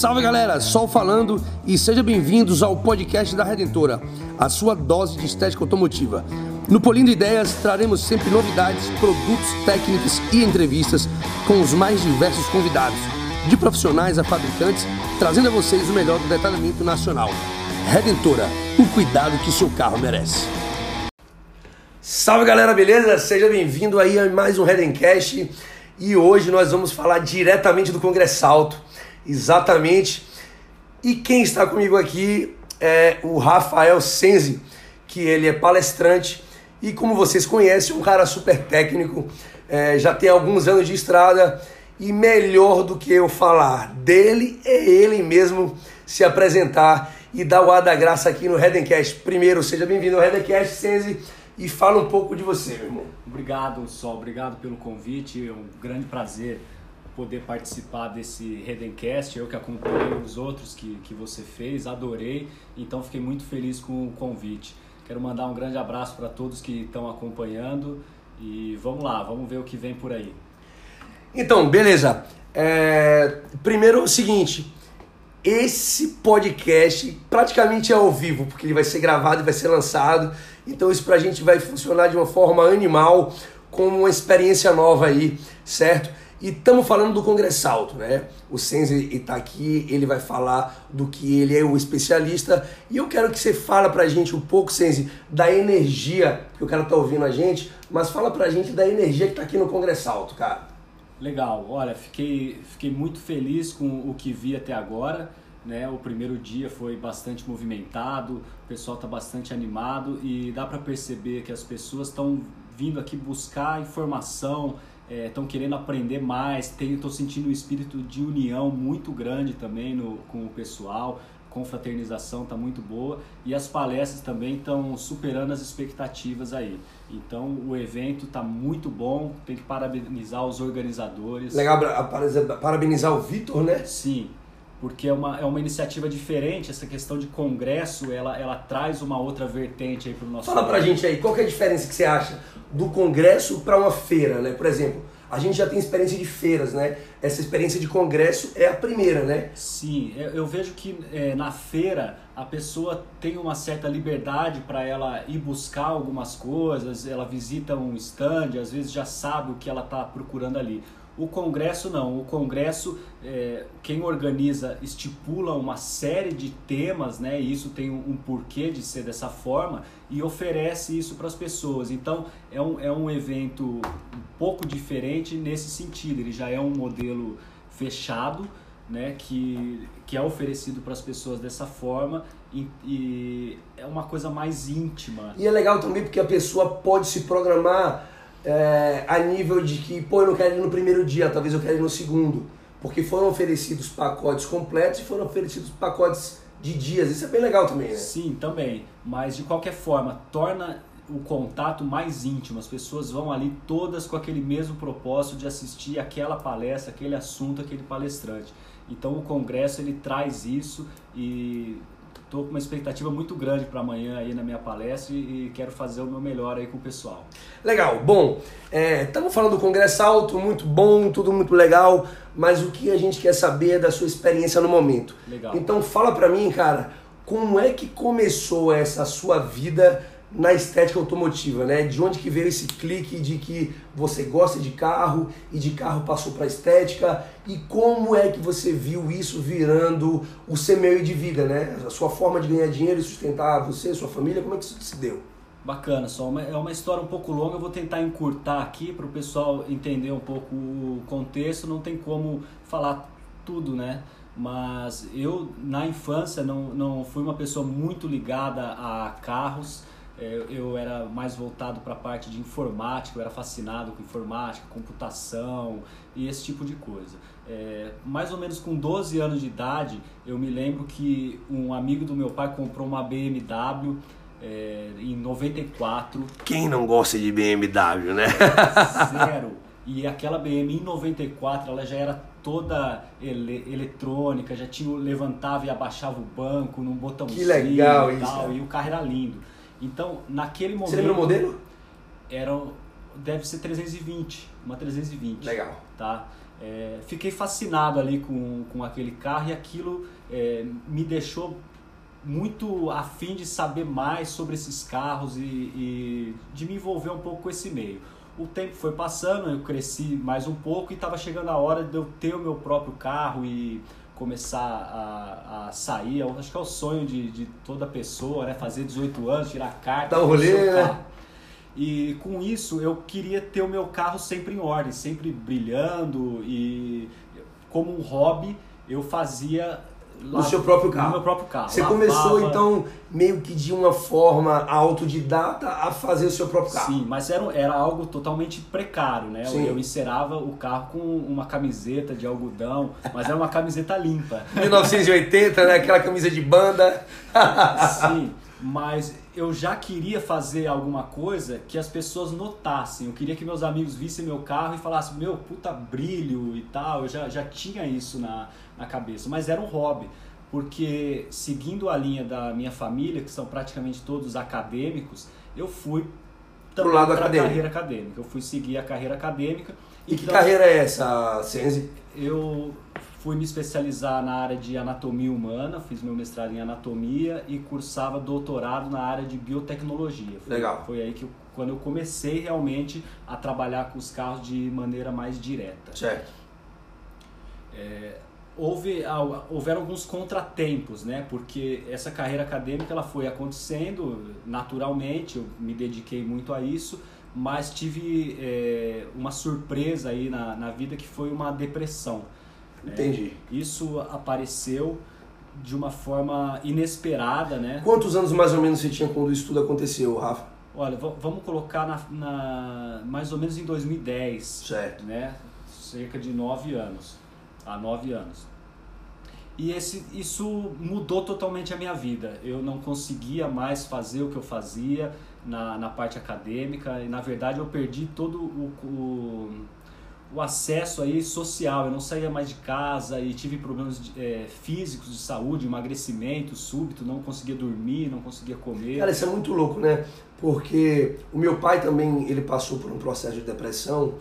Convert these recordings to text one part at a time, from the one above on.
Salve galera, Sol falando e sejam bem-vindos ao podcast da Redentora, a sua dose de estética automotiva. No Polindo Ideias traremos sempre novidades, produtos, técnicas e entrevistas com os mais diversos convidados, de profissionais a fabricantes, trazendo a vocês o melhor do detalhamento nacional. Redentora, o cuidado que seu carro merece. Salve galera, beleza? Seja bem-vindo aí a mais um Redencast e hoje nós vamos falar diretamente do Congresso Alto exatamente. E quem está comigo aqui é o Rafael Senzi, que ele é palestrante e, como vocês conhecem, um cara super técnico, é, já tem alguns anos de estrada e melhor do que eu falar dele é ele mesmo se apresentar e dar o ar da graça aqui no Redencast. Primeiro, seja bem-vindo ao Redencast, Senzi, e fala um pouco de você, meu irmão. Obrigado, Sol, obrigado pelo convite, é um grande prazer poder participar desse Redencast, eu que acompanhei os outros que, que você fez, adorei, então fiquei muito feliz com o convite. Quero mandar um grande abraço para todos que estão acompanhando e vamos lá, vamos ver o que vem por aí. Então, beleza. É... Primeiro é o seguinte, esse podcast praticamente é ao vivo, porque ele vai ser gravado e vai ser lançado, então isso pra gente vai funcionar de uma forma animal, como uma experiência nova aí, certo? E estamos falando do Congresso Alto, né? O Senzi está aqui, ele vai falar do que ele é o especialista. E eu quero que você fale para a gente um pouco, Senzi, da energia que o cara tá ouvindo a gente, mas fala para a gente da energia que está aqui no Congresso Alto, cara. Legal, olha, fiquei, fiquei muito feliz com o que vi até agora. Né? O primeiro dia foi bastante movimentado, o pessoal está bastante animado e dá para perceber que as pessoas estão vindo aqui buscar informação, estão é, querendo aprender mais, estou sentindo um espírito de união muito grande também no, com o pessoal, confraternização está muito boa e as palestras também estão superando as expectativas aí. Então o evento está muito bom, tem que parabenizar os organizadores. Legal, parabenizar o Vitor, né? Sim, porque é uma, é uma iniciativa diferente, essa questão de congresso, ela, ela traz uma outra vertente aí para o nosso... Fala para a gente aí, qual é a diferença que você acha do congresso para uma feira, né? Por exemplo, a gente já tem experiência de feiras, né? Essa experiência de congresso é a primeira, né? Sim, eu vejo que é, na feira a pessoa tem uma certa liberdade para ela ir buscar algumas coisas, ela visita um stand, às vezes já sabe o que ela está procurando ali. O Congresso não. O Congresso, é, quem organiza estipula uma série de temas, né? E isso tem um, um porquê de ser dessa forma e oferece isso para as pessoas. Então é um, é um evento um pouco diferente nesse sentido. Ele já é um modelo fechado, né? Que, que é oferecido para as pessoas dessa forma e, e é uma coisa mais íntima. E é legal também porque a pessoa pode se programar é, a nível de que, pô, eu não quero ir no primeiro dia, talvez eu quero ir no segundo. Porque foram oferecidos pacotes completos e foram oferecidos pacotes de dias. Isso é bem legal também, né? Sim, também. Mas de qualquer forma, torna o contato mais íntimo. As pessoas vão ali todas com aquele mesmo propósito de assistir aquela palestra, aquele assunto, aquele palestrante. Então o congresso ele traz isso e Estou com uma expectativa muito grande para amanhã aí na minha palestra e quero fazer o meu melhor aí com o pessoal. Legal, bom, estamos é, falando do Congresso Alto, muito bom, tudo muito legal, mas o que a gente quer saber é da sua experiência no momento. Legal. Então fala para mim, cara, como é que começou essa sua vida na estética automotiva, né? De onde que veio esse clique de que você gosta de carro e de carro passou para estética e como é que você viu isso virando o seu meio de vida, né? A sua forma de ganhar dinheiro e sustentar você, sua família, como é que isso se deu? Bacana, só é uma história um pouco longa, eu vou tentar encurtar aqui para o pessoal entender um pouco o contexto, não tem como falar tudo, né? Mas eu, na infância, não, não fui uma pessoa muito ligada a carros, eu era mais voltado para a parte de informática, eu era fascinado com informática, computação e esse tipo de coisa. É, mais ou menos com 12 anos de idade, eu me lembro que um amigo do meu pai comprou uma BMW é, em 94. Quem não gosta de BMW, né? Zero. E aquela BMW em 94, ela já era toda ele, eletrônica, já tinha levantava e abaixava o banco num botãozinho que legal e tal, isso, e o carro era lindo. Então, naquele momento. Você lembra o modelo? Era, deve ser 320, uma 320. Legal. Tá? É, fiquei fascinado ali com, com aquele carro e aquilo é, me deixou muito afim de saber mais sobre esses carros e, e, de me envolver um pouco com esse meio. O tempo foi passando, eu cresci mais um pouco e estava chegando a hora de eu ter o meu próprio carro e começar a, a sair. Eu acho que é o sonho de, de toda pessoa, né? Fazer 18 anos, tirar carta. Dar um rolê, né? E com isso eu queria ter o meu carro sempre em ordem, sempre brilhando e como um hobby eu fazia no seu próprio carro. No meu próprio carro. Você Lavava... começou então meio que de uma forma autodidata a fazer o seu próprio carro. Sim, mas era, era algo totalmente precário, né? Sim. Eu encerava o carro com uma camiseta de algodão, mas era uma camiseta limpa. 1980, né? Aquela camisa de banda. Sim, mas eu já queria fazer alguma coisa que as pessoas notassem. Eu queria que meus amigos vissem meu carro e falassem, meu, puta brilho e tal. Eu já, já tinha isso na, na cabeça, mas era um hobby. Porque seguindo a linha da minha família, que são praticamente todos acadêmicos, eu fui também para a carreira acadêmica. Eu fui seguir a carreira acadêmica. E então, que carreira é essa, Senzi? Eu fui me especializar na área de anatomia humana, fiz meu mestrado em anatomia e cursava doutorado na área de biotecnologia. Foi, Legal. Foi aí que eu, quando eu comecei realmente a trabalhar com os carros de maneira mais direta. Certo. É, houve houveram alguns contratempos, né? Porque essa carreira acadêmica ela foi acontecendo naturalmente, eu me dediquei muito a isso, mas tive é, uma surpresa aí na, na vida que foi uma depressão. Entendi. É, isso apareceu de uma forma inesperada, né? Quantos anos mais ou menos você tinha quando isso tudo aconteceu, Rafa? Olha, vamos colocar na, na mais ou menos em 2010. Certo. Né? Cerca de nove anos. Há nove anos. E esse, isso mudou totalmente a minha vida. Eu não conseguia mais fazer o que eu fazia na, na parte acadêmica. E, na verdade, eu perdi todo o, o o acesso aí social. Eu não saía mais de casa e tive problemas de, é, físicos de saúde, emagrecimento súbito, não conseguia dormir, não conseguia comer. Cara, isso é muito louco, né? Porque o meu pai também ele passou por um processo de depressão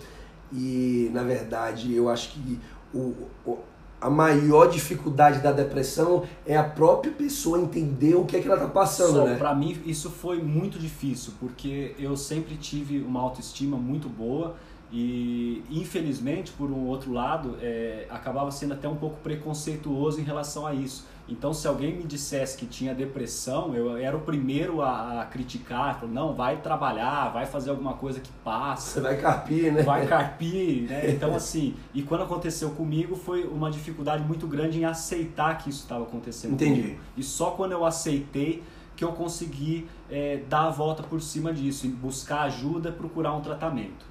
e na verdade eu acho que o, o a maior dificuldade da depressão é a própria pessoa entender o que é que ela está passando, Só, né? Para mim isso foi muito difícil porque eu sempre tive uma autoestima muito boa e infelizmente, por um outro lado, é, acabava sendo até um pouco preconceituoso em relação a isso. Então, se alguém me dissesse que tinha depressão, eu era o primeiro a, a criticar, falando, não, vai trabalhar, vai fazer alguma coisa que passa. Você vai carpir, né? Vai carpir, né? Então, assim, e quando aconteceu comigo, foi uma dificuldade muito grande em aceitar que isso estava acontecendo Entendi. Comigo. E só quando eu aceitei que eu consegui é, dar a volta por cima disso, buscar ajuda, procurar um tratamento.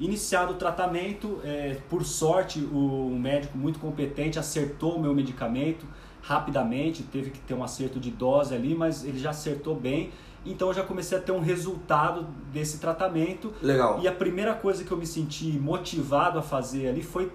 Iniciado o tratamento, é, por sorte, o, médico muito competente acertou o meu medicamento rapidamente, teve que ter um acerto de dose ali, mas ele já acertou bem. Então eu já comecei a ter um resultado desse tratamento. Legal. E a primeira coisa que eu me senti motivado a fazer ali foi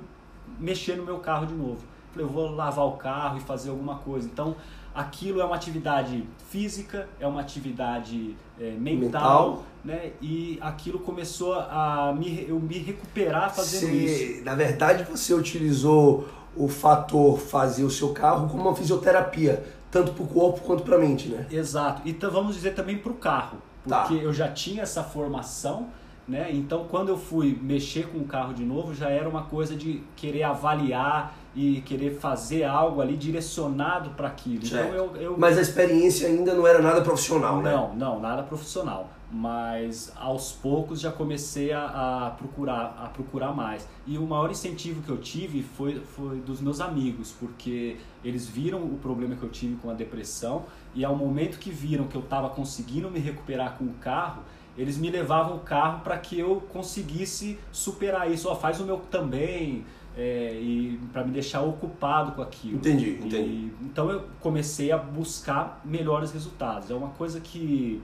mexer no meu carro de novo. Falei, eu vou lavar o carro e fazer alguma coisa. Então aquilo é uma atividade física, é uma atividade é, mental, mental, né? E aquilo começou a me, eu me recuperar fazendo Sim, isso. Na verdade, você utilizou o fator fazer o seu carro como uma fisioterapia, tanto para o corpo quanto para a mente, né? Exato. Então vamos dizer também para o carro, tá. porque tá. eu já tinha essa formação. Né? Então, quando eu fui mexer com o carro de novo, já era uma coisa de querer avaliar e querer fazer algo ali direcionado para aquilo. Então eu, eu, Mas a experiência ainda não era nada profissional, não, né? Não, não, nada profissional. Mas aos poucos já comecei a, a, procurar, a procurar mais. E o maior incentivo que eu tive foi, foi dos meus amigos, porque eles viram o problema que eu tive com a depressão e ao momento que viram que eu estava conseguindo me recuperar com o carro, eles me levavam o carro para que eu conseguisse superar isso. Ó, faz o meu também é, e para me deixar ocupado com aquilo. Entendi, entendi. E, então eu comecei a buscar melhores resultados. É uma coisa que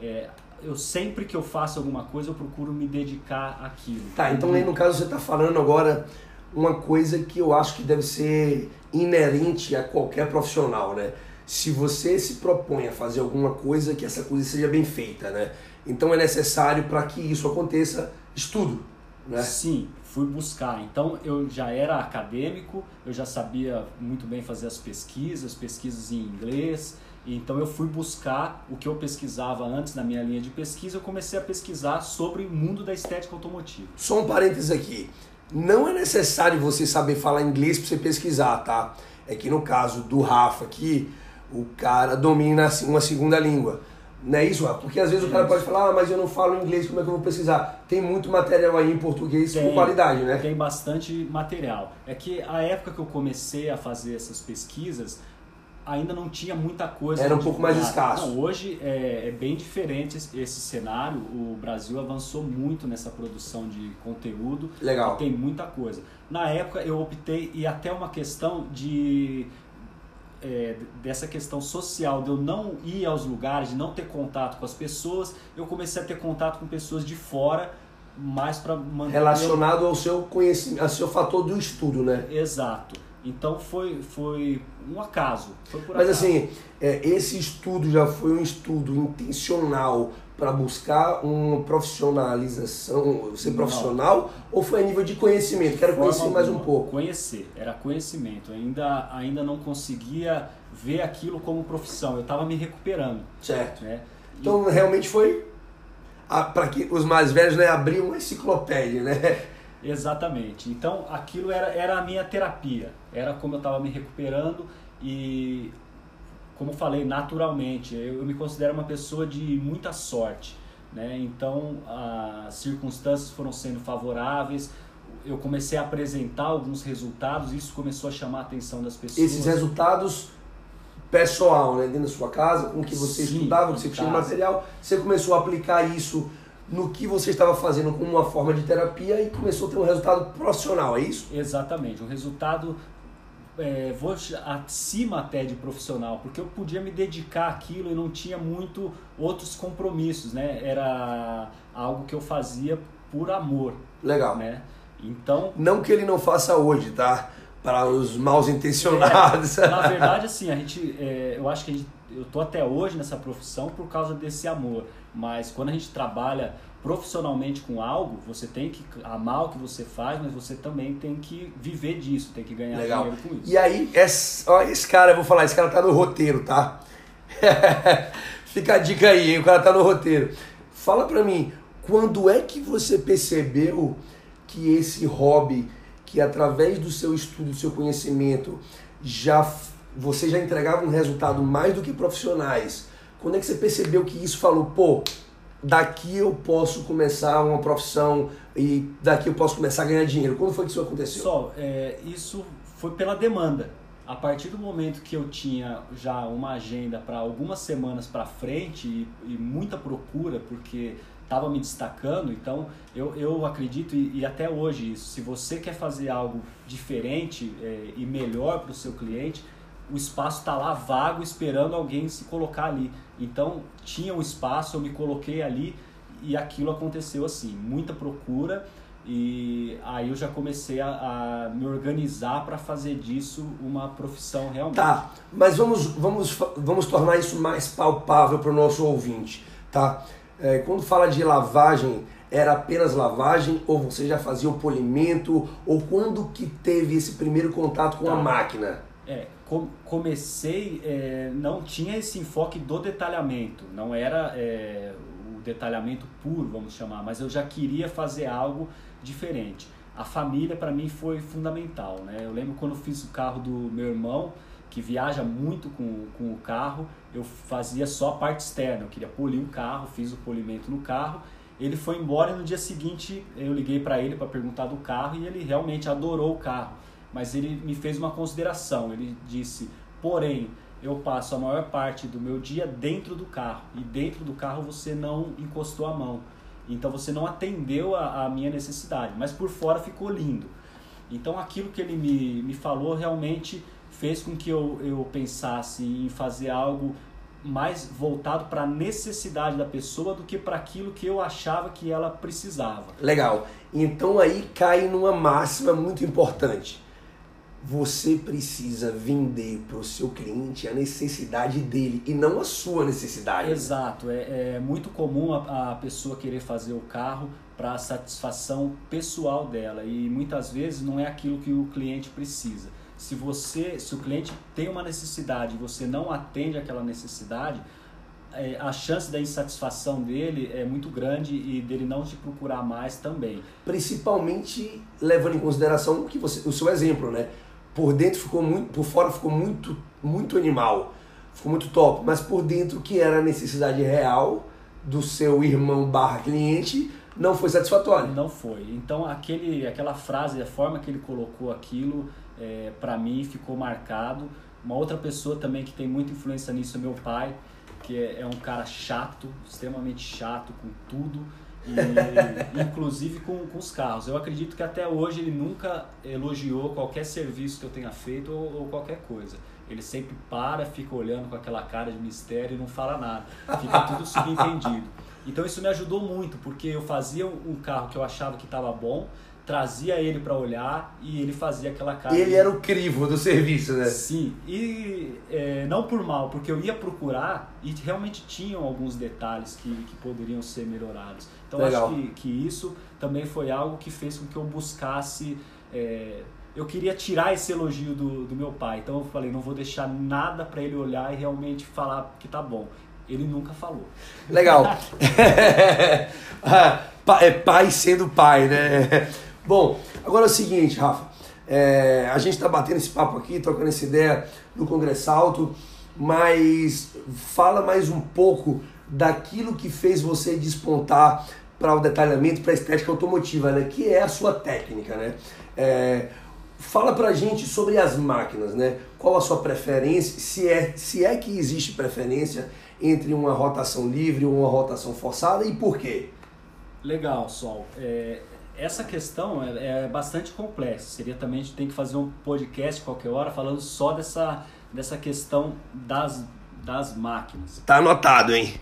é, eu sempre que eu faço alguma coisa eu procuro me dedicar àquilo. Tá, então aí no caso você está falando agora uma coisa que eu acho que deve ser inerente a qualquer profissional, né? Se você se propõe a fazer alguma coisa, que essa coisa seja bem feita, né? Então é necessário para que isso aconteça estudo, né? Sim, fui buscar. Então eu já era acadêmico, eu já sabia muito bem fazer as pesquisas, pesquisas em inglês. Então eu fui buscar o que eu pesquisava antes na minha linha de pesquisa, eu comecei a pesquisar sobre o mundo da estética automotiva. Só um parênteses aqui. Não é necessário você saber falar inglês para você pesquisar, tá? É que no caso do Rafa aqui, o cara domina uma segunda língua. Não é isso, Rafa? Porque às vezes o cara pode falar, ah, mas eu não falo inglês, como é que eu vou pesquisar? Tem muito material aí em português tem, com qualidade, né? Tem bastante material. É que a época que eu comecei a fazer essas pesquisas, ainda não tinha muita coisa. Era um pouco mais escasso. Não, hoje é, é, bem diferente esse cenário. O Brasil avançou muito nessa produção de conteúdo. Legal. tem muita coisa. Na época eu optei, e até uma questão de. É, dessa questão social, de eu não ir aos lugares, de não ter contato com as pessoas, eu comecei a ter contato com pessoas de fora mais para manter. Relacionado ao seu conhecimento, ao seu fator do estudo, né? Exato. Então foi, foi um acaso. Foi Mas acaso. assim, é, esse estudo já foi um estudo intencional para buscar uma profissionalização, ser profissional, Não. ou foi a nível de conhecimento? Quero Forma conhecer mais um pouco. Conhecer, era conhecimento. Ainda, ainda não conseguia ver aquilo como profissão. Eu estava me recuperando. Certo. Né? Então e... realmente foi para que os mais velhos né, abriam uma enciclopédia, né? Exatamente. Então aquilo era, era a minha terapia, era como eu estava me recuperando e, como falei, naturalmente, eu, eu, me considero uma pessoa de muita sorte. Né? Então as circunstâncias foram sendo favoráveis, eu comecei a apresentar alguns resultados, isso começou a chamar a atenção das pessoas. Esses resultados pessoal, né? dentro da sua casa, com o que você Sim, estudava, que você tinha material, você começou a aplicar isso no que você estava fazendo como uma forma de terapia e começou a ter um resultado profissional, é isso? Exatamente, um resultado é, vou acima até de profissional, porque eu podia me dedicar àquilo e não tinha muito outros compromissos, né? Era algo que eu fazia por amor. Legal. Né? Então. Não que ele não faça hoje, tá? Para os mal intencionados. É, na verdade, assim, a gente, é, eu acho que gente, eu tô até hoje nessa profissão por causa desse amor. Mas quando a gente trabalha profissionalmente com algo, você tem que amar o que você faz, mas você também tem que viver disso, tem que ganhar Legal. dinheiro com isso. E aí, esse, ó, esse cara, eu vou falar, esse cara tá no roteiro, tá? Fica a dica aí, hein? o cara tá no roteiro. Fala pra mim, quando é que você percebeu que esse hobby, que através do seu estudo, do seu conhecimento, já você já entregava um resultado mais do que profissionais? Quando é que você percebeu que isso falou, pô, daqui eu posso começar uma profissão e daqui eu posso começar a ganhar dinheiro? Quando foi que isso aconteceu? Só, é, isso foi pela demanda. A partir do momento que eu tinha já uma agenda para algumas semanas para frente e, e, muita procura, porque estava me destacando, então eu, eu acredito, e, e, até hoje isso, se você quer fazer algo diferente é, e melhor para o seu cliente, o espaço está lá vago esperando alguém se colocar ali. Então tinha um espaço, eu me coloquei ali e aquilo aconteceu assim, muita procura e aí eu já comecei a, a me organizar para fazer disso uma profissão realmente. Tá, mas vamos, vamos, vamos tornar isso mais palpável para o nosso ouvinte, tá? É, quando fala de lavagem, era apenas lavagem ou você já fazia o polimento ou quando que teve esse primeiro contato com tá. a máquina? É, comecei, é, não tinha esse enfoque do detalhamento, não era é, o detalhamento puro, vamos chamar, mas eu já queria fazer algo diferente. A família para mim foi fundamental, né? Eu lembro quando fiz o carro do meu irmão, que viaja muito com, com o carro, eu fazia só a parte externa, eu queria polir o carro, fiz o polimento no carro. Ele foi embora e no dia seguinte eu liguei para ele para perguntar do carro e ele realmente adorou o carro mas ele me fez uma consideração. Ele disse: porém, eu passo a maior parte do meu dia dentro do carro e dentro do carro você não encostou a mão. Então você não atendeu a, a minha necessidade, mas por fora ficou lindo. Então aquilo que ele me, me falou realmente fez com que eu, eu pensasse em fazer algo mais voltado para a necessidade da pessoa do que para aquilo que eu achava que ela precisava. Legal. Então aí cai numa máxima muito importante você precisa vender para o seu cliente a necessidade dele e não a sua necessidade. Exato. É, é muito comum a, a, pessoa querer fazer o carro para a satisfação pessoal dela e muitas vezes não é aquilo que o cliente precisa. Se você, se o cliente tem uma necessidade e você não atende aquela necessidade, é, a chance da insatisfação dele é muito grande e dele não te procurar mais também. Principalmente levando em consideração que você, o seu exemplo, né? Por dentro ficou muito, por fora ficou muito, muito animal, ficou muito top, mas por dentro que era a necessidade real do seu irmão barra cliente não foi satisfatório. Não foi. Então aquele, aquela frase, a forma que ele colocou aquilo, é, para mim ficou marcado. Uma outra pessoa também que tem muita influência nisso é meu pai, que é, é um cara chato, extremamente chato com tudo. Inclusive com, com os carros. Eu acredito que até hoje ele nunca elogiou qualquer serviço que eu tenha feito ou, ou qualquer coisa. Ele sempre para, fica olhando com aquela cara de mistério e não fala nada. Fica tudo subentendido. Então isso me ajudou muito, porque eu fazia um carro que eu achava que estava bom, trazia ele para olhar e ele fazia aquela cara. Ele de... era o crivo do serviço, né? Sim, e é, não por mal, porque eu ia procurar e realmente tinham alguns detalhes que, que poderiam ser melhorados. Então Legal. acho que, que isso também foi algo que fez com que eu buscasse. É, eu queria tirar esse elogio do, do meu pai, então eu falei, não vou deixar nada para ele olhar e realmente falar que tá bom. Ele nunca falou. Legal. é pai sendo pai, né? Bom, agora é o seguinte, Rafa. É, a gente está batendo esse papo aqui, trocando essa ideia no Congresso Alto, mas fala mais um pouco daquilo que fez você despontar para o detalhamento, para a estética automotiva, né? que é a sua técnica. Né? É, fala para a gente sobre as máquinas, né? qual a sua preferência, se é, se é que existe preferência entre uma rotação livre ou uma rotação forçada e por quê? Legal, Sol. É, essa questão é, é, bastante complexa. Seria também a gente tem que fazer um podcast qualquer hora falando só dessa, dessa questão das, das máquinas. Tá anotado, hein?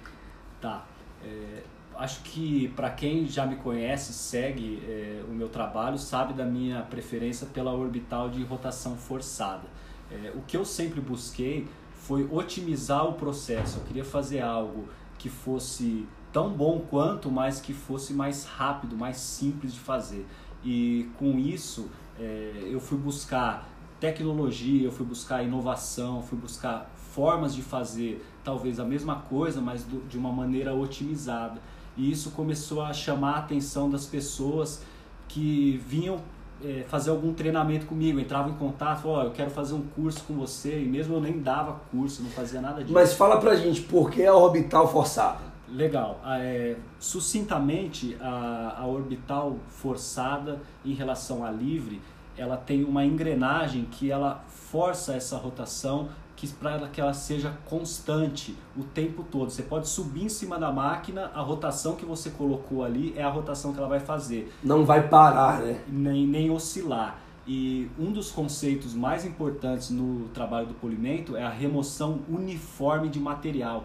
Tá. É, acho que para quem já me conhece, segue é, o meu trabalho, sabe da minha preferência pela orbital de rotação forçada. É, o que eu sempre busquei foi otimizar o processo. Eu queria fazer algo que fosse tão bom quanto, mas que fosse mais rápido, mais simples de fazer. E com isso é, eu fui buscar tecnologia, eu fui buscar inovação, fui buscar formas de fazer talvez a mesma coisa, mas do, de uma maneira otimizada. E isso começou a chamar a atenção das pessoas que vinham é, fazer algum treinamento comigo, entrava em contato, ó, oh, eu quero fazer um curso com você, e mesmo eu nem dava curso, não fazia nada disso. Mas fala pra gente, por que a orbital forçada? Legal. É, sucintamente, a, a orbital forçada em relação à livre, ela tem uma engrenagem que ela força essa rotação que para que ela seja constante o tempo todo. Você pode subir em cima da máquina, a rotação que você colocou ali é a rotação que ela vai fazer. Não vai parar, né? Nem, nem oscilar. E um dos conceitos mais importantes no trabalho do polimento é a remoção uniforme de material.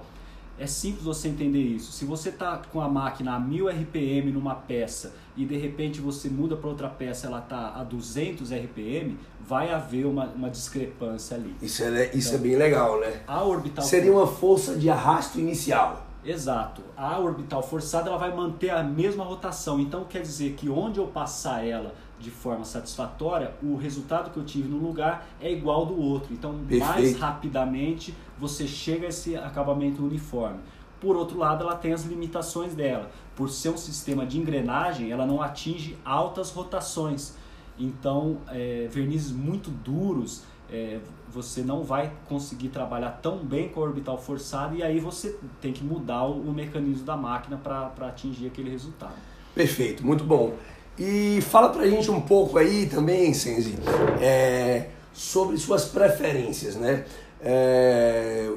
É simples você entender isso. Se você está com a máquina a 1000 RPM numa peça e de repente você muda para outra peça ela está a 200 RPM, vai haver uma, uma discrepância ali. Isso, é, isso é então, é bem legal, né? A orbital Seria uma força de arrasto inicial. Exato. A orbital forçada ela vai manter a mesma rotação. Então quer dizer que onde eu passar ela de forma satisfatória, o resultado que eu tive no lugar é igual do outro. Então, Perfeito. mais rapidamente você chega a esse acabamento uniforme. Por outro lado, ela tem as limitações dela. Por ser um sistema de engrenagem, ela não atinge altas rotações. Então, é, vernizes muito duros, é, você não vai conseguir trabalhar tão bem com a orbital forçada e aí você tem que mudar o, o mecanismo da máquina para atingir aquele resultado. Perfeito, muito bom. E fala pra gente um pouco aí também, Senzi, é, sobre suas preferências, né? É,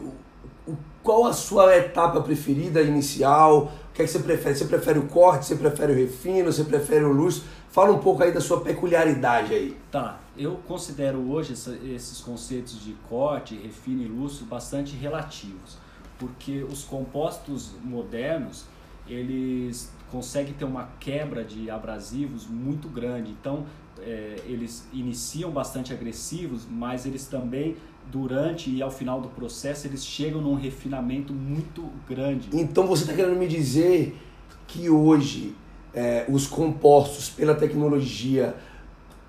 qual a sua etapa preferida inicial? O que é que você prefere? Você prefere o corte? Você prefere o refino? Você prefere o luxo? Fala um pouco aí da sua peculiaridade aí. Tá, eu considero hoje essa, esses conceitos de corte, refino e luxo bastante relativos, porque os compostos modernos eles conseguem ter uma quebra de abrasivos muito grande. Então, é, eles iniciam bastante agressivos, mas eles também, durante e ao final do processo, eles chegam num refinamento muito grande. Então, você está querendo me dizer que hoje é, os compostos pela tecnologia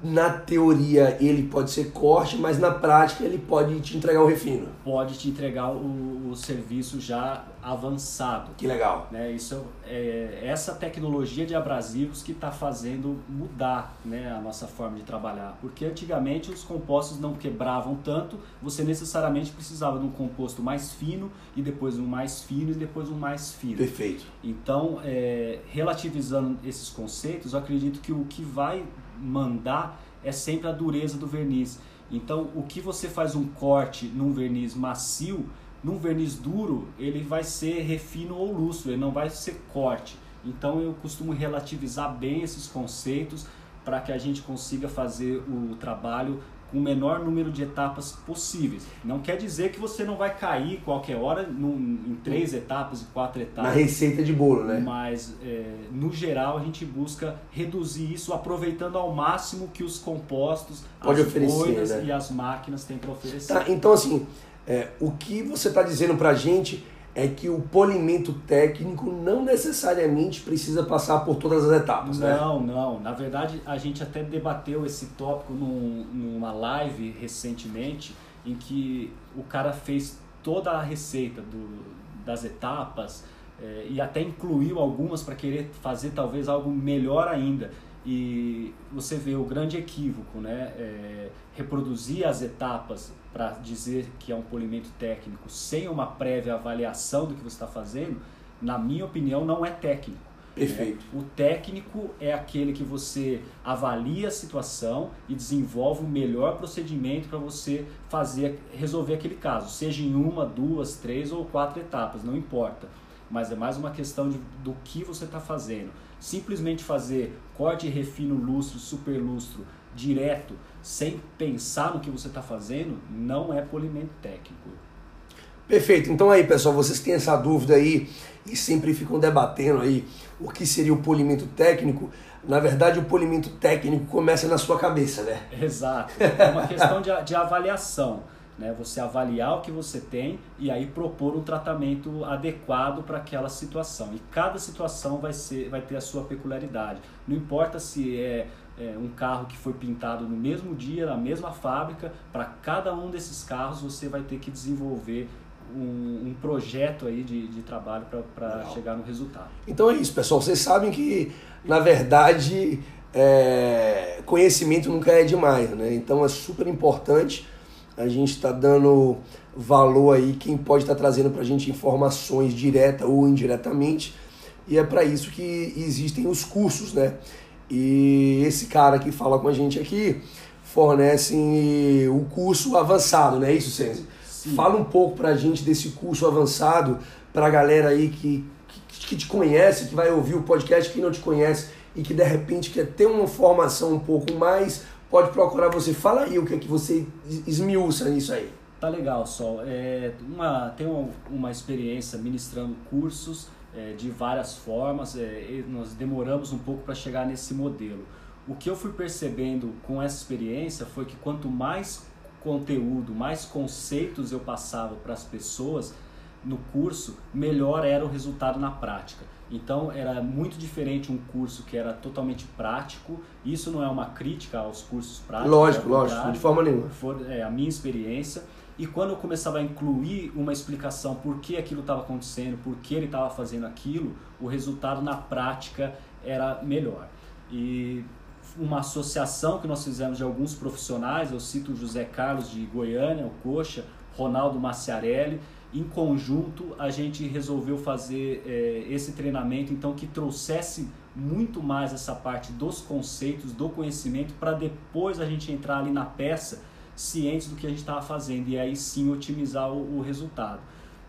na teoria ele pode ser corte, mas na prática ele pode te entregar o refino. Pode te entregar o, o serviço já avançado. Que legal. Né? Isso é essa tecnologia de abrasivos que está fazendo mudar né, a nossa forma de trabalhar. Porque antigamente os compostos não quebravam tanto, você necessariamente precisava de um composto mais fino e depois um mais fino e depois um mais fino. Perfeito. Então, é, relativizando esses conceitos, eu acredito que o que vai mandar é sempre a dureza do verniz. Então, o que você faz um corte num verniz macio, num verniz duro, ele vai ser refino ou lustro, ele não vai ser corte. Então, eu costumo relativizar bem esses conceitos para que a gente consiga fazer o trabalho com o menor número de etapas possíveis. Não quer dizer que você não vai cair qualquer hora num, em três etapas e quatro etapas. Na receita de bolo, né? Mas, é, no geral, a gente busca reduzir isso aproveitando ao máximo que os compostos, Pode as oferecer, né? e as máquinas têm para oferecer. Tá, então, assim, é, o que você está dizendo para a gente é que o polimento técnico não necessariamente precisa passar por todas as etapas, não, né? Não, não. Na verdade, a gente até debateu esse tópico num, numa live recentemente, em que o cara fez toda a receita do, das etapas é, e até incluiu algumas para querer fazer talvez algo melhor ainda. E você vê o grande equívoco, né? É, reproduzir as etapas para dizer que é um polimento técnico sem uma prévia avaliação do que você está fazendo, na minha opinião, não é técnico. Perfeito. Né? O técnico é aquele que você avalia a situação e desenvolve o melhor procedimento para você fazer resolver aquele caso, seja em uma, duas, três ou quatro etapas, não importa. Mas é mais uma questão de, do que você está fazendo. Simplesmente fazer corte, refino, lustro, super lustro direto, sem pensar no que você está fazendo, não é polimento técnico. Perfeito. Então aí, pessoal, vocês têm essa dúvida aí e sempre ficam debatendo aí o que seria o polimento técnico. Na verdade, o polimento técnico começa na sua cabeça, né? Exato. É uma questão de, de avaliação. Né? Você avaliar o que você tem e aí propor um tratamento adequado para aquela situação. E cada situação vai, ser, vai ter a sua peculiaridade. Não importa se é, é um carro que foi pintado no mesmo dia, na mesma fábrica, para cada um desses carros você vai ter que desenvolver um, um projeto aí de, de trabalho para chegar no resultado. Então é isso, pessoal. Vocês sabem que, na verdade, é, conhecimento nunca é demais, né? Então é super importante a gente está dando valor aí quem pode estar tá trazendo para a gente informações direta ou indiretamente e é para isso que existem os cursos, né? E esse cara que fala com a gente aqui fornece o curso avançado, não é isso, Sense? Fala um pouco para a gente desse curso avançado para a galera aí que, que, que te conhece, que vai ouvir o podcast, que não te conhece e que de repente quer ter uma formação um pouco mais pode procurar você. Fala aí o que é que você esmiuça nisso aí. Tá legal, Sol. É, uma, uma, uma experiência ministrando cursos é, de várias formas. É, nós demoramos um pouco para chegar nesse modelo. O que eu fui percebendo com essa experiência foi que quanto mais conteúdo, mais conceitos eu passava para as pessoas no curso, melhor era o resultado na prática. Então era muito diferente um curso que era totalmente prático. Isso não é uma crítica aos cursos práticos. Lógico, lógico, de forma nenhuma. For, é a minha experiência. E quando eu começava a incluir uma explicação por que aquilo estava acontecendo, por que ele estava fazendo aquilo, o resultado na prática era melhor. E uma associação que nós fizemos de alguns profissionais, eu cito o José Carlos de Goiânia, o Coxa, Ronaldo Maciarelli, em conjunto a gente resolveu fazer é, esse treinamento então que trouxesse muito mais essa parte dos conceitos, do conhecimento, para depois a gente entrar ali na peça cientes do que a gente estava fazendo e aí sim otimizar o, o resultado.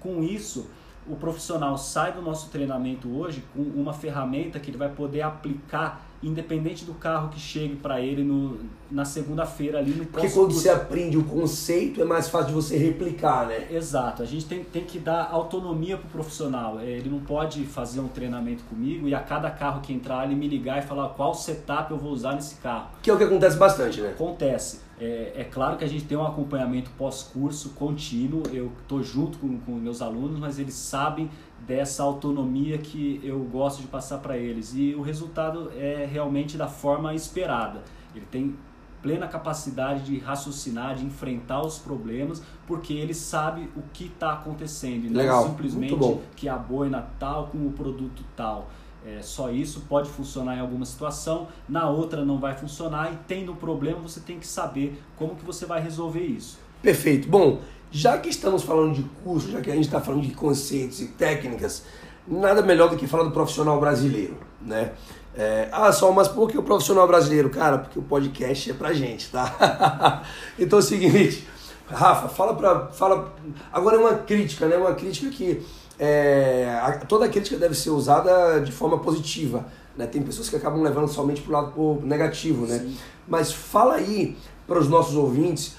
Com isso, o profissional sai do nosso treinamento hoje com uma ferramenta que ele vai poder aplicar independente do carro que chegue para ele no, na segunda-feira ali no Porque quando você aprende o conceito é mais fácil de você replicar, né? Exato, a gente tem, tem que dar autonomia pro profissional. É, ele não pode fazer um treinamento comigo e a cada carro que entrar ele me ligar e falar qual setup eu vou usar nesse carro. Que é o que acontece bastante, né? Acontece. É, é, claro que a gente tem um acompanhamento pós-curso contínuo, eu estou junto com, com meus alunos, mas eles sabem dessa autonomia que eu gosto de passar para eles. E o resultado é realmente da forma esperada. Ele tem plena capacidade de raciocinar, de enfrentar os problemas, porque ele sabe o que está acontecendo e Legal. não simplesmente que a boina tal com o produto tal. É, só isso pode funcionar em alguma situação, na outra não vai funcionar e tendo um problema você tem que saber como que você vai resolver isso. Perfeito. Bom, já que estamos falando de curso, já que a gente está falando de conceitos e técnicas, nada melhor do que falar do profissional brasileiro, né? É, ah, só, mas por que o profissional brasileiro? Cara, porque o podcast é pra gente, tá? então é o seguinte, Rafa, fala pra. Fala, agora é uma crítica, né? Uma crítica que. É, toda crítica deve ser usada de forma positiva. Né? Tem pessoas que acabam levando somente pro lado negativo, né? Sim. Mas fala aí para os nossos ouvintes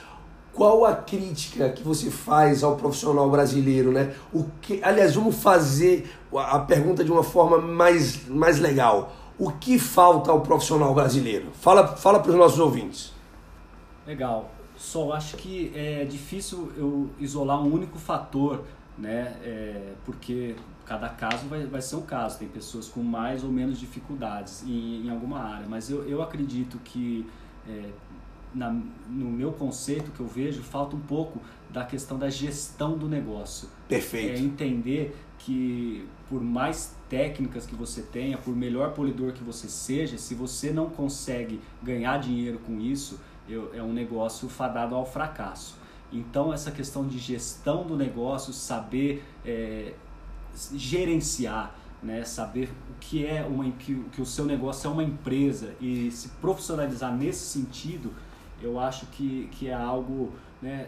qual a crítica que você faz ao profissional brasileiro, né? O que, aliás, vamos fazer a pergunta de uma forma mais, mais legal. O que falta ao profissional brasileiro? Fala, fala para os nossos ouvintes. Legal. Só acho que é difícil eu isolar um único fator, né? É, porque cada caso vai, vai ser um caso. Tem pessoas com mais ou menos dificuldades em, em alguma área. Mas eu, eu acredito que é, na, no meu conceito que eu vejo, falta um pouco da questão da gestão do negócio. Perfeito. É entender que por mais técnicas que você tenha, por melhor polidor que você seja, se você não consegue ganhar dinheiro com isso, eu, é um negócio fadado ao fracasso. Então essa questão de gestão do negócio, saber é, gerenciar, né, saber o que é uma que, que o seu negócio é uma empresa e se profissionalizar nesse sentido, eu acho que, que é algo né,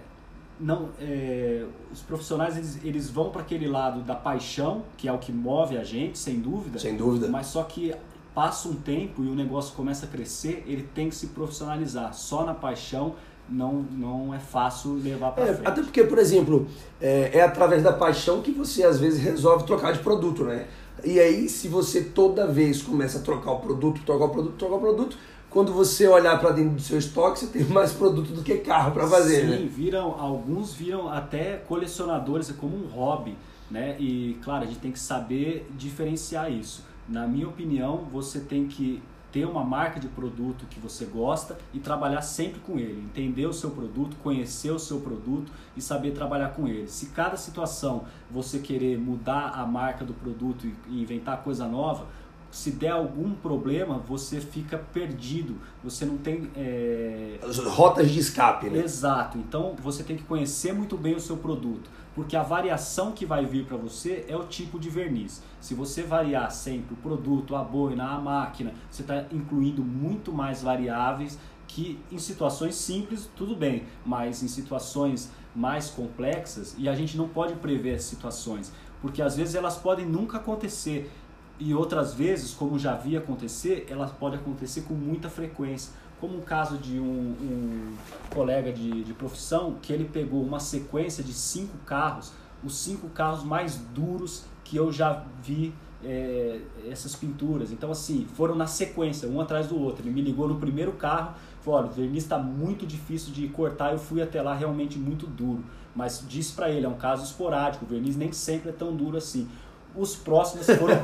não é, os profissionais eles, eles vão para aquele lado da paixão que é o que move a gente sem dúvida sem dúvida mas só que passa um tempo e o negócio começa a crescer ele tem que se profissionalizar só na paixão não, não é fácil levar para é, frente. Até porque, por exemplo, é, é através da paixão que você às vezes resolve trocar de produto, né? E aí, se você toda vez começa a trocar o produto, trocar o produto, trocar o produto, quando você olhar para dentro do seu estoque, você tem mais produto do que carro para fazer, Sim, né? viram, alguns viram até colecionadores como um hobby, né? E claro, a gente tem que saber diferenciar isso. Na minha opinião, você tem que ter uma marca de produto que você gosta e trabalhar sempre com ele, entender o seu produto, conhecer o seu produto e saber trabalhar com ele. Se cada situação você querer mudar a marca do produto e inventar coisa nova, se der algum problema, você fica perdido. Você não tem. É... Rotas de escape, né? Exato. Então você tem que conhecer muito bem o seu produto. Porque a variação que vai vir para você é o tipo de verniz. Se você variar sempre o produto, a boina, a máquina, você está incluindo muito mais variáveis que em situações simples, tudo bem, mas em situações mais complexas, e a gente não pode prever as situações, porque às vezes elas podem nunca acontecer e outras vezes, como já vi acontecer, ela pode acontecer com muita frequência. Como um caso de um, um colega de, de profissão que ele pegou uma sequência de cinco carros, os cinco carros mais duros que eu já vi é, essas pinturas. Então, assim, foram na sequência, um atrás do outro. Ele me ligou no primeiro carro, falou: olha, o verniz está muito difícil de cortar. Eu fui até lá realmente muito duro. Mas disse para ele: é um caso esporádico, o verniz nem sempre é tão duro assim os próximos foram,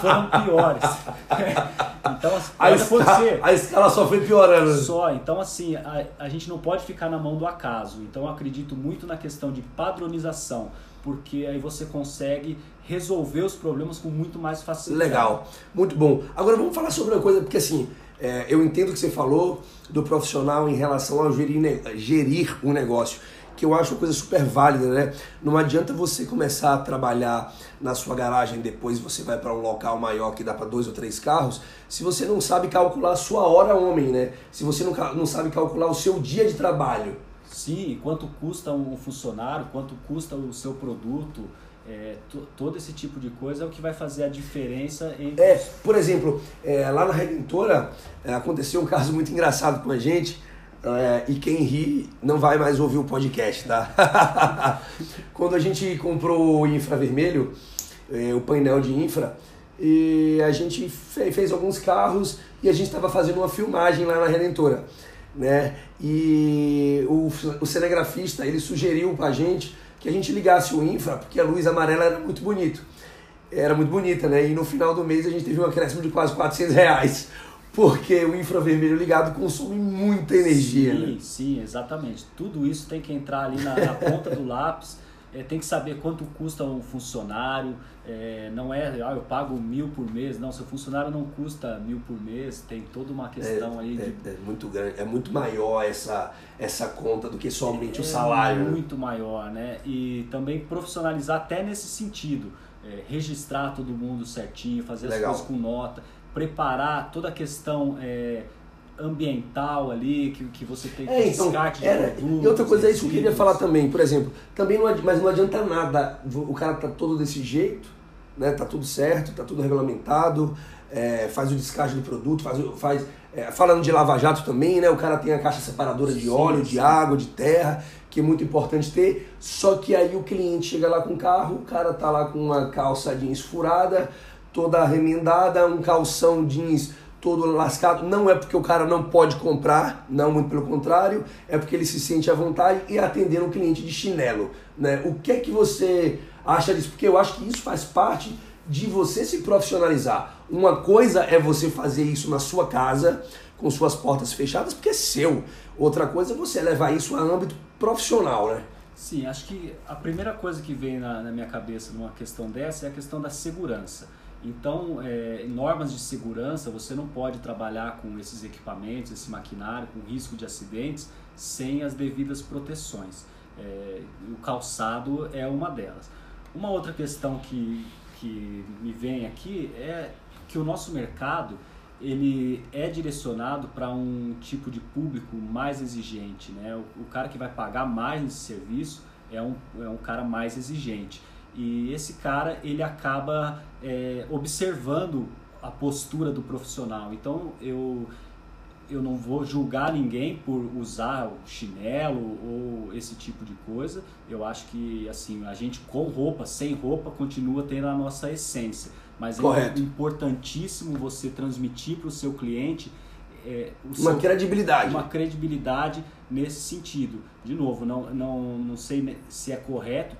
foram piores. então, assim, a, escala, a escala só foi piorando. Só, então assim, a, a gente não pode ficar na mão do acaso. Então eu acredito muito na questão de padronização, porque aí você consegue resolver os problemas com muito mais facilidade. Legal, muito bom. Agora vamos falar sobre uma coisa, porque assim, é, eu entendo o que você falou do profissional em relação ao gerir, gerir um negócio que eu acho uma coisa super válida, né? Não adianta você começar a trabalhar na sua garagem depois você vai para um local maior que dá para dois ou três carros, se você não sabe calcular a sua hora homem, né? Se você não, não sabe calcular o seu dia de trabalho. Sim, quanto custa um funcionário, quanto custa o seu produto, é, todo esse tipo de coisa é o que vai fazer a diferença entre. É, por exemplo, é, lá na Redentora é, aconteceu um caso muito engraçado com a gente. É, e quem ri não vai mais ouvir o podcast, tá? Quando a gente comprou o infravermelho, é, o painel de infra, e a gente fez, fez alguns carros e a gente estava fazendo uma filmagem lá na Redentora. né? E o, o cinegrafista, ele sugeriu pra gente que a gente ligasse o infra, porque a luz amarela era muito bonito. Era muito bonita, né? E no final do mês a gente teve um acréscimo de quase 400 reais. Porque o infravermelho ligado consome muita energia. Sim, né? sim, exatamente. Tudo isso tem que entrar ali na, na ponta do lápis. É, tem que saber quanto custa um funcionário. É, não é, ah, eu pago mil por mês. Não, seu funcionário não custa mil por mês. Tem toda uma questão é, aí de. É, é, muito grande, é muito maior essa, essa conta do que somente o salário. É muito maior, né? E também profissionalizar até nesse sentido. É, registrar todo mundo certinho, fazer Legal. as coisas com nota, preparar toda a questão é, ambiental ali, que, que você tem que É, então, descarte de era, produtos, e outra coisa é isso que eu queria falar também, por exemplo, também não, mas não adianta nada, o cara tá todo desse jeito, né? Tá tudo certo, tá tudo regulamentado, é, faz o descarte do produto, faz, faz é, falando de lava-jato também, né? O cara tem a caixa separadora de Sim, óleo, sim. de água, de terra, que é muito importante ter. Só que aí o cliente chega lá com o carro, o cara tá lá com uma calça jeans furada, toda remendada, um calção jeans todo lascado. Não é porque o cara não pode comprar, não, muito pelo contrário, é porque ele se sente à vontade e atender um cliente de chinelo. Né? O que é que você acha disso? Porque eu acho que isso faz parte de você se profissionalizar. Uma coisa é você fazer isso na sua casa, com suas portas fechadas, porque é seu. Outra coisa é você levar isso a âmbito profissional, né? Sim, acho que a primeira coisa que vem na, na minha cabeça numa questão dessa é a questão da segurança. Então, é, normas de segurança, você não pode trabalhar com esses equipamentos, esse maquinário, com risco de acidentes, sem as devidas proteções. É, o calçado é uma delas. Uma outra questão que, que me vem aqui é que o nosso mercado ele é direcionado para um tipo de público mais exigente, né? O, o cara que vai pagar mais nesse serviço é um, é um cara mais exigente e esse cara ele acaba é, observando a postura do profissional. Então eu eu não vou julgar ninguém por usar o chinelo ou esse tipo de coisa. Eu acho que assim a gente com roupa, sem roupa, continua tendo a nossa essência. Mas Correto. é importantíssimo você transmitir para o seu cliente é, Uma seu- credibilidade. uma credibilidade nesse sentido. De novo, não, não, não sei se é correto,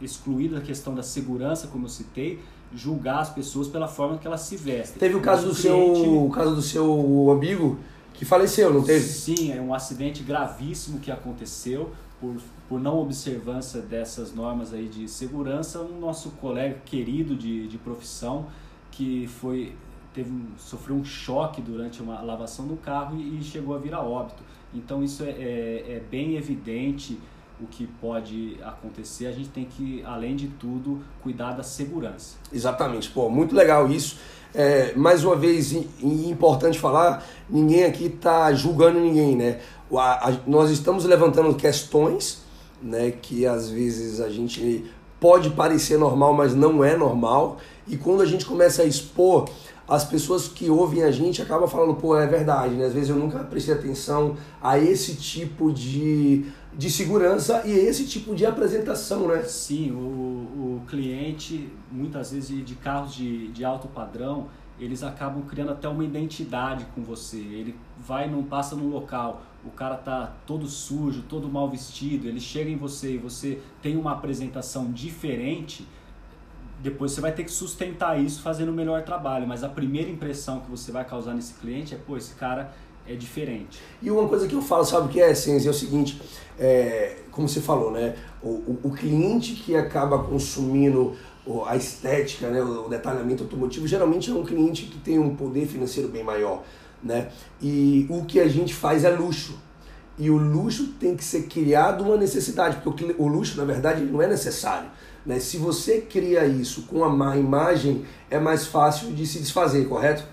excluída a questão da segurança, como eu citei, julgar as pessoas pela forma que elas se vestem. Teve o caso do seu, o caso do seu amigo que faleceu, não teve? Sim, é um acidente gravíssimo que aconteceu por, por não observância dessas normas aí de segurança. Um nosso colega querido de, de profissão que foi teve sofreu um choque durante uma lavação do carro e, e chegou a vir a óbito. Então isso é, é, é bem evidente o que pode acontecer. A gente tem que, além de tudo, cuidar da segurança. Exatamente, pô, muito legal isso. É, mais uma vez, e, importante falar, ninguém aqui está julgando ninguém, né? A- a- nós estamos levantando questões, né, que às vezes a gente pode parecer normal, mas não é normal. E quando a gente começa a expor, as pessoas que ouvem a gente acabam falando, pô, é verdade, né? Às vezes eu nunca prestei atenção a esse tipo de, de segurança e esse tipo de apresentação, né? Sim, o, o cliente, muitas vezes de carros de, de alto padrão, eles acabam criando até uma identidade com você. Ele vai, não passa no local, o cara tá todo sujo, todo mal vestido, ele chega em você e você tem uma apresentação diferente, depois você vai ter que sustentar isso fazendo o melhor trabalho. Mas a primeira impressão que você vai causar nesse cliente é, pô, esse cara é diferente. E uma coisa que eu falo, sabe que é a essência? É o seguinte, é, como você falou, né? O, o, o cliente que acaba consumindo a estética, né? o, detalhamento automotivo, geralmente é um cliente que tem um poder financeiro bem maior, né? E o que a gente faz é luxo. E o luxo tem que ser criado uma necessidade, porque o luxo, na verdade, não é necessário. Né? Se você cria isso com a má imagem, é mais fácil de se desfazer, correto?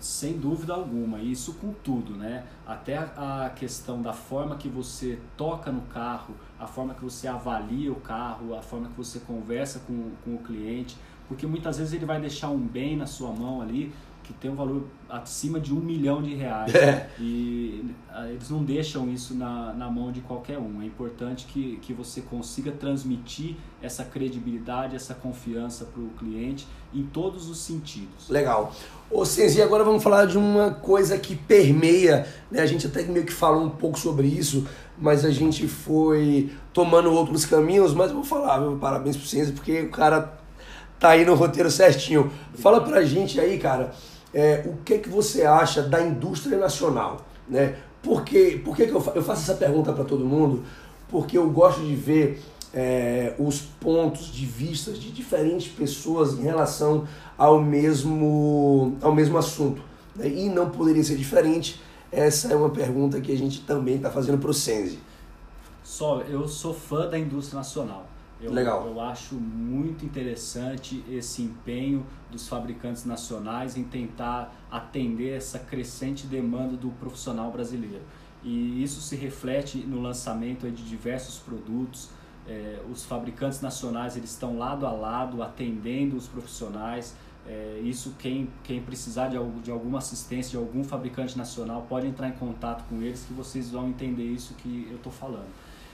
Sem dúvida alguma, isso com tudo, né? Até a a questão da forma que você toca no carro, a forma que você avalia o carro, a forma que você conversa com, com o cliente, porque muitas vezes ele vai deixar um bem na sua mão ali, que tem um valor acima de um milhão de reais. É. E ah, eles não deixam isso na, na mão de qualquer um. É importante que, que você consiga transmitir essa credibilidade, essa confiança para o cliente em todos os sentidos. Legal. Ô Senzi, agora vamos falar de uma coisa que permeia, né? A gente até meio que falou um pouco sobre isso, mas a gente foi tomando outros caminhos, mas eu vou falar, meu, parabéns pro Senzi, porque o cara tá aí no roteiro certinho. Fala pra gente aí, cara, é, o que que você acha da indústria nacional, né? Por que, por que, que eu, fa eu faço essa pergunta para todo mundo? Porque eu gosto de ver é, os pontos de vista de diferentes pessoas em relação ao mesmo, ao mesmo assunto. Né? E não poderia ser diferente. Essa é uma pergunta que a gente também está fazendo para o Senzi. Só, eu sou fã da indústria nacional. Eu, Legal. eu acho muito interessante esse empenho dos fabricantes nacionais em tentar atender essa crescente demanda do profissional brasileiro. E isso se reflete no lançamento de diversos produtos. É, os fabricantes nacionais eles estão lado a lado atendendo os profissionais. É, isso quem, quem precisar de, de alguma assistência de algum fabricante nacional pode entrar em contato com eles que vocês vão entender isso que eu estou falando.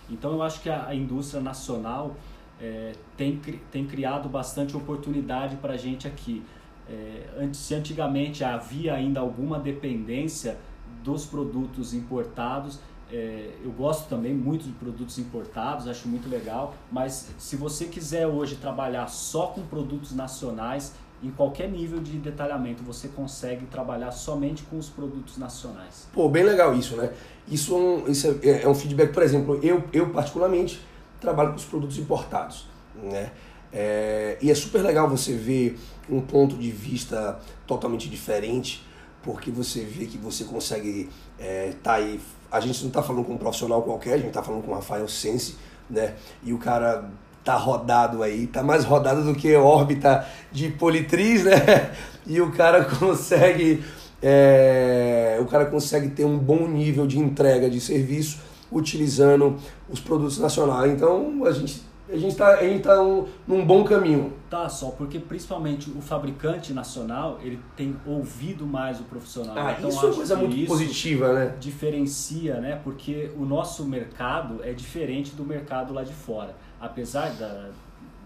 Então eu acho que a, a indústria nacional é, tem, tem criado bastante oportunidade para a gente aqui. É, se antigamente havia ainda alguma dependência dos produtos importados, é, eu gosto também muito de produtos importados, acho muito legal, mas se você quiser hoje trabalhar só com produtos nacionais, em qualquer nível de detalhamento você consegue trabalhar somente com os produtos nacionais. Pô, bem legal isso, né? Isso, é um, isso é, é um feedback, por exemplo, eu, eu particularmente trabalho com os produtos importados, né? É, e é super legal você ver um ponto de vista totalmente diferente, porque você vê que você consegue é, tá aí. A gente não está falando com um profissional qualquer, a gente está falando com o Rafael Sense, né? E o cara tá rodado aí, tá mais rodado do que órbita de politriz, né? E o cara consegue é, o cara consegue ter um bom nível de entrega de serviço utilizando os produtos nacionais. Então a gente a gente está tá um, num bom caminho. Tá, só porque principalmente o fabricante nacional ele tem ouvido mais o profissional. Ah, então, isso é uma coisa muito positiva, né? Diferencia, né? Porque o nosso mercado é diferente do mercado lá de fora. Apesar da,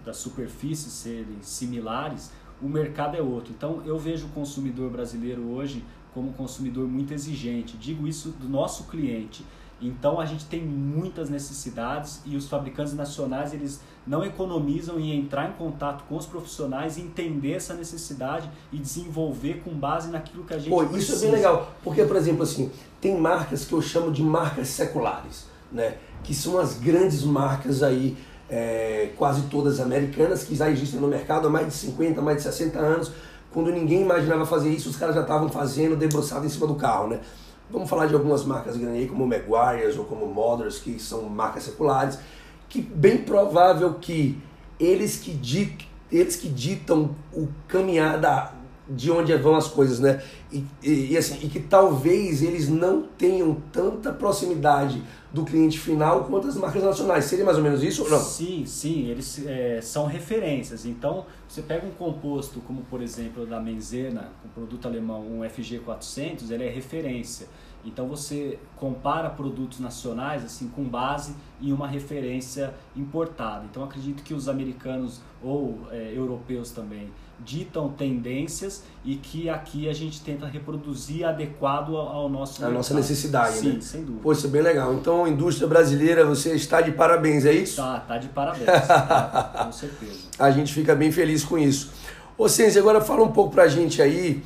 das superfícies serem similares, o mercado é outro. Então eu vejo o consumidor brasileiro hoje como um consumidor muito exigente. Digo isso do nosso cliente então a gente tem muitas necessidades e os fabricantes nacionais eles não economizam em entrar em contato com os profissionais, entender essa necessidade e desenvolver com base naquilo que a gente Pô, precisa. Isso é bem legal, porque por exemplo assim, tem marcas que eu chamo de marcas seculares, né? Que são as grandes marcas aí, é, quase todas americanas, que já existem no mercado há mais de 50, mais de 60 anos. Quando ninguém imaginava fazer isso, os caras já estavam fazendo, debruçado em cima do carro, né? Vamos falar de algumas marcas grandes aí, como Maguire's ou como Mothers, que são marcas seculares, que bem provável que eles que, ditam, eles que ditam o caminhar da, de onde vão as coisas, né? E, e, e, assim, e que talvez eles não tenham tanta proximidade do cliente final quanto as marcas nacionais. Seria mais ou menos isso ou não? Sim, sim, eles é, são referências. Então, você pega um composto como, por exemplo, da Menzena, um produto alemão, um FG400, ele é referência. Então você compara produtos nacionais assim com base em uma referência importada. Então acredito que os americanos ou é, europeus também ditam tendências e que aqui a gente tenta reproduzir adequado ao nosso a mercado. nossa necessidade, Sim, né? sem dúvida. Pô, isso é bem legal. Então, a indústria brasileira, você está de parabéns, é isso? Tá, tá de parabéns. tá, com certeza. A gente fica bem feliz com isso. Ô, Sense, agora fala um pouco pra gente aí.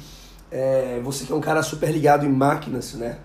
É, você que é um cara super ligado em máquinas, né?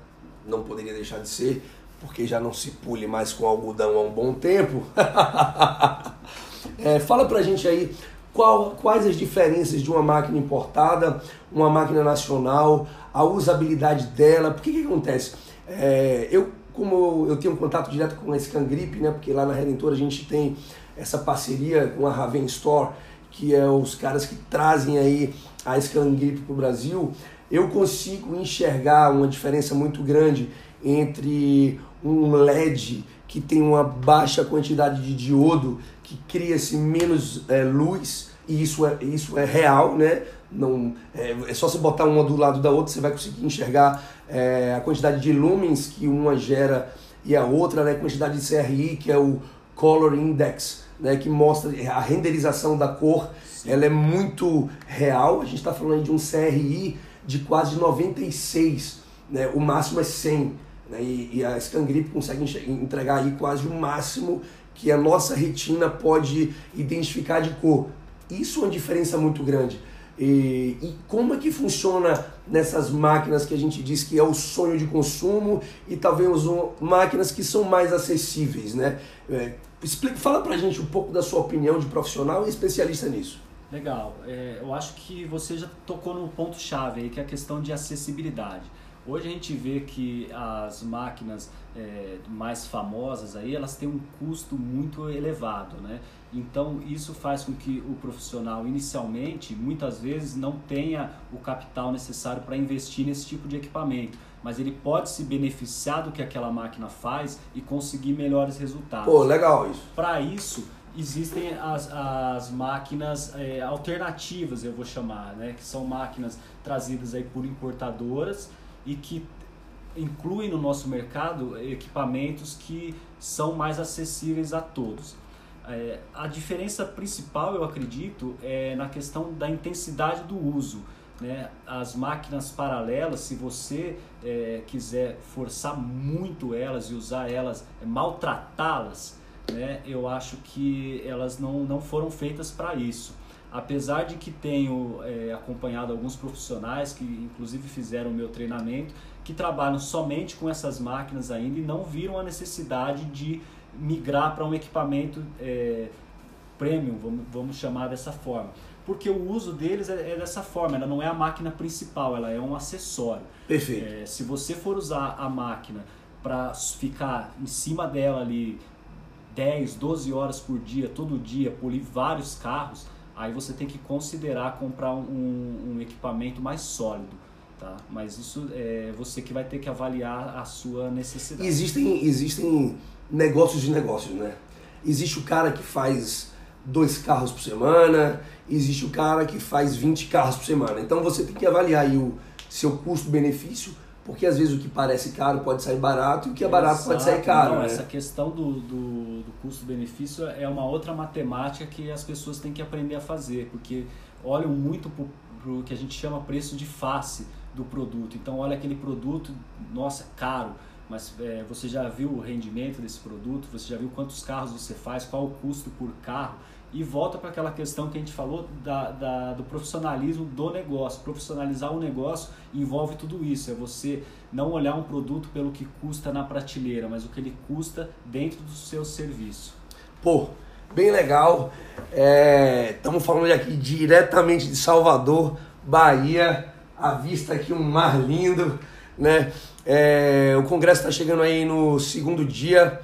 Não poderia deixar de ser, porque já não se pule mais com algodão há um bom tempo. é, fala pra gente aí qual, quais as diferenças de uma máquina importada, uma máquina nacional, a usabilidade dela, por que que acontece? É, eu, como eu tenho um contato direto com a Scangrip, né, porque lá na Redentora a gente tem essa parceria com a Raven Store, que é os caras que trazem aí a Scangrip para o Brasil, eu consigo enxergar uma diferença muito grande entre um LED que tem uma baixa quantidade de diodo, que cria-se menos é, luz, e isso é, isso é real, né? Não, é, é só você botar uma do lado da outra, você vai conseguir enxergar é, a quantidade de lumens que uma gera e a outra, né? A quantidade de CRI, que é o Color Index, né? Que mostra a renderização da cor, Sim. ela é muito real. A gente está falando de um CRI de quase 96, né? O máximo é 100, né? E, e a Scangrip consegue entregar aí quase o máximo que a nossa retina pode identificar de cor. Isso é uma diferença muito grande. E, e, como é que funciona nessas máquinas que a gente diz que é o sonho de consumo e talvez um, máquinas que são mais acessíveis, né? É, explica, fala pra gente um pouco da sua opinião de profissional e especialista nisso. Legal. É, eu acho que você já tocou no ponto chave aí, que é a questão de acessibilidade. Hoje a gente vê que as máquinas é, mais famosas aí, elas têm um custo muito elevado, né? Então isso faz com que o profissional inicialmente, muitas vezes, não tenha o capital necessário para investir nesse tipo de equipamento, mas ele pode se beneficiar do que aquela máquina faz e conseguir melhores resultados. Pô, legal isso. Para isso existem as, as máquinas é, alternativas, eu vou chamar, né? Que são máquinas trazidas aí por importadoras e que incluem no nosso mercado equipamentos que são mais acessíveis a todos. É, a diferença principal, eu acredito, é na questão da intensidade do uso. Né? As máquinas paralelas, se você é, quiser forçar muito elas e usar elas, é, maltratá-las, né? eu acho que elas não, não foram feitas para isso. Apesar de que tenho é, acompanhado alguns profissionais que inclusive fizeram o meu treinamento, que trabalham somente com essas máquinas ainda e não viram a necessidade de migrar para um equipamento é, premium, vamos, vamos chamar dessa forma. Porque o uso deles é, é, dessa forma, ela não é a máquina principal, ela é um acessório. Perfeito. É, se você for usar a máquina para ficar em cima dela ali 10, 12 horas por dia, todo dia, polir vários carros, aí você tem que considerar comprar um, um equipamento mais sólido. Tá? Mas isso é você que vai ter que avaliar a sua necessidade. Existem, existem negócios de negócios, né? Existe o cara que faz dois carros por semana, existe o cara que faz 20 carros por semana. Então você tem que avaliar aí o seu custo-benefício, porque às vezes o que parece caro pode sair barato e o que é barato Exato, pode sair caro. Não, né? Essa questão do, do, do custo-benefício é uma outra matemática que as pessoas têm que aprender a fazer, porque olham muito para o que a gente chama preço de face do produto. Então olha aquele produto, nossa, caro mas é, você já viu o rendimento desse produto, você já viu quantos carros você faz, qual o custo por carro, e volta para aquela questão que a gente falou da, da, do profissionalismo do negócio. Profissionalizar o negócio envolve tudo isso, é você não olhar um produto pelo que custa na prateleira, mas o que ele custa dentro do seu serviço. Pô, bem legal. Estamos é, falando aqui diretamente de Salvador, Bahia. A vista aqui, um mar lindo, né? É, o congresso está chegando aí no segundo dia.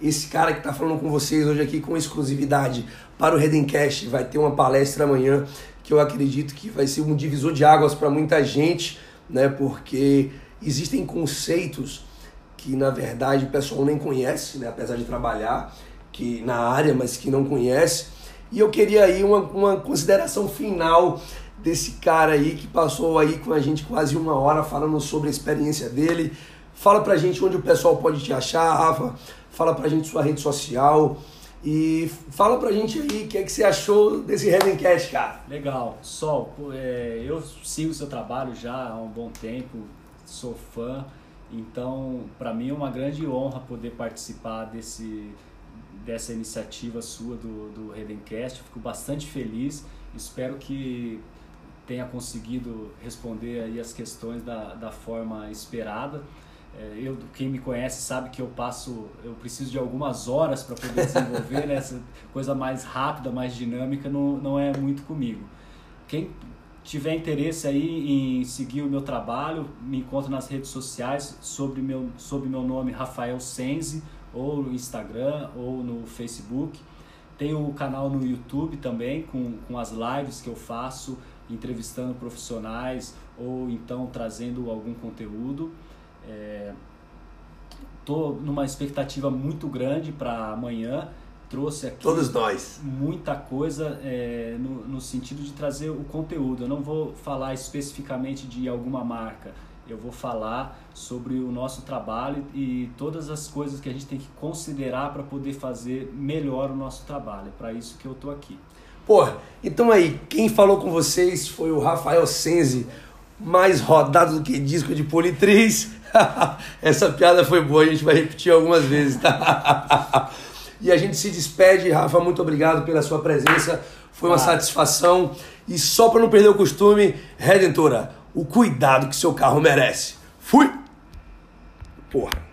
Esse cara que está falando com vocês hoje aqui com exclusividade para o Redencast vai ter uma palestra amanhã que eu acredito que vai ser um divisor de águas para muita gente, né? Porque existem conceitos que na verdade o pessoal nem conhece, né? Apesar de trabalhar que na área, mas que não conhece. E eu queria aí uma, uma consideração final desse cara aí que passou aí com a gente quase uma hora falando sobre a experiência dele. Fala pra gente onde o pessoal pode te achar, Rafa. Fala pra gente sua rede social. E fala pra gente aí o que é que você achou desse Cash, cara. Legal. Sol, é, eu sigo seu trabalho já há um bom tempo, sou fã. Então, para mim é uma grande honra poder participar desse, dessa iniciativa sua do, do Redencast. Fico bastante feliz. Espero que tenha conseguido responder aí as questões da, da forma esperada. É, eu, quem me conhece sabe que eu passo, eu preciso de algumas horas para poder desenvolver, né? essa coisa mais rápida, mais dinâmica não, não é muito comigo. Quem tiver interesse aí em seguir o meu trabalho, me encontra nas redes sociais sobre meu, sob meu nome Rafael Senzi, ou no Instagram ou no Facebook. Tenho o canal no YouTube também, com, com as lives que eu faço entrevistando profissionais ou então trazendo algum conteúdo. Estou é, numa expectativa muito grande para amanhã. trouxe aqui Todos nós. muita coisa é, no, no sentido de trazer o conteúdo. Eu não vou falar especificamente de alguma marca, eu vou falar sobre o nosso trabalho e todas as coisas que a gente tem que considerar para poder fazer melhor o nosso trabalho. É para isso que eu tô aqui. Pô, então aí, quem falou com vocês foi o Rafael Senzi, mais rodado do que disco de Politriz. Essa piada foi boa, a gente vai repetir algumas vezes, tá? e a gente se despede, Rafa, muito obrigado pela sua presença, foi uma ah. satisfação. E só para não perder o costume, Redentora, o cuidado que seu carro merece. Fui! Porra.